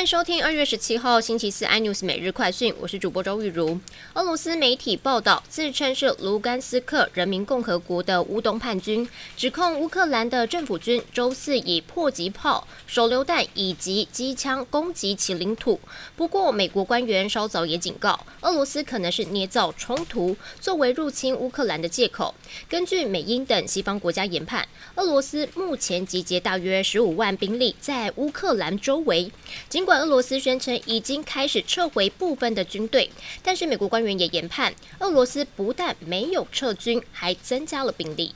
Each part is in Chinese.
欢迎收听二月十七号星期四 iNews 每日快讯，我是主播周玉如。俄罗斯媒体报道，自称是卢甘斯克人民共和国的乌东叛军，指控乌克兰的政府军周四以迫击炮、手榴弹以及机枪攻击其领土。不过，美国官员稍早也警告，俄罗斯可能是捏造冲突作为入侵乌克兰的借口。根据美英等西方国家研判，俄罗斯目前集结大约十五万兵力在乌克兰周围。尽管俄罗斯宣称已经开始撤回部分的军队，但是美国官员也研判，俄罗斯不但没有撤军，还增加了兵力。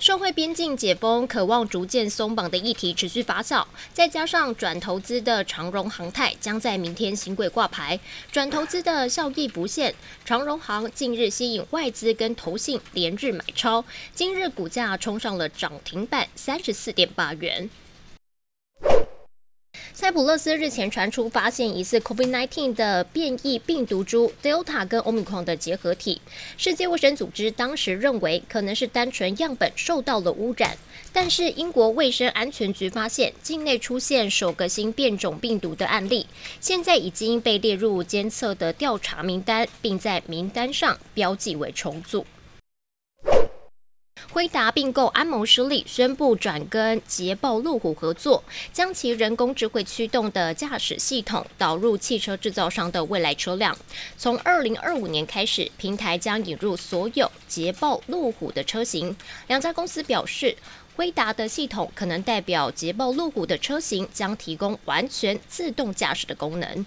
社会边境解封、渴望逐渐松绑的议题持续发酵，再加上转投资的长荣航太将在明天新贵挂牌，转投资的效益不现。长荣航近日吸引外资跟投信连日买超，今日股价冲上了涨停板三十四点八元。塞浦路斯日前传出发现疑似 COVID-19 的变异病毒株 Delta 跟 Omicron 的结合体，世界卫生组织当时认为可能是单纯样本受到了污染，但是英国卫生安全局发现境内出现首个新变种病毒的案例，现在已经被列入监测的调查名单，并在名单上标记为重组。辉达并购安谋失利，宣布转跟捷豹路虎合作，将其人工智慧驱动的驾驶系统导入汽车制造商的未来车辆。从二零二五年开始，平台将引入所有捷豹路虎的车型。两家公司表示，威达的系统可能代表捷豹路虎的车型将提供完全自动驾驶的功能。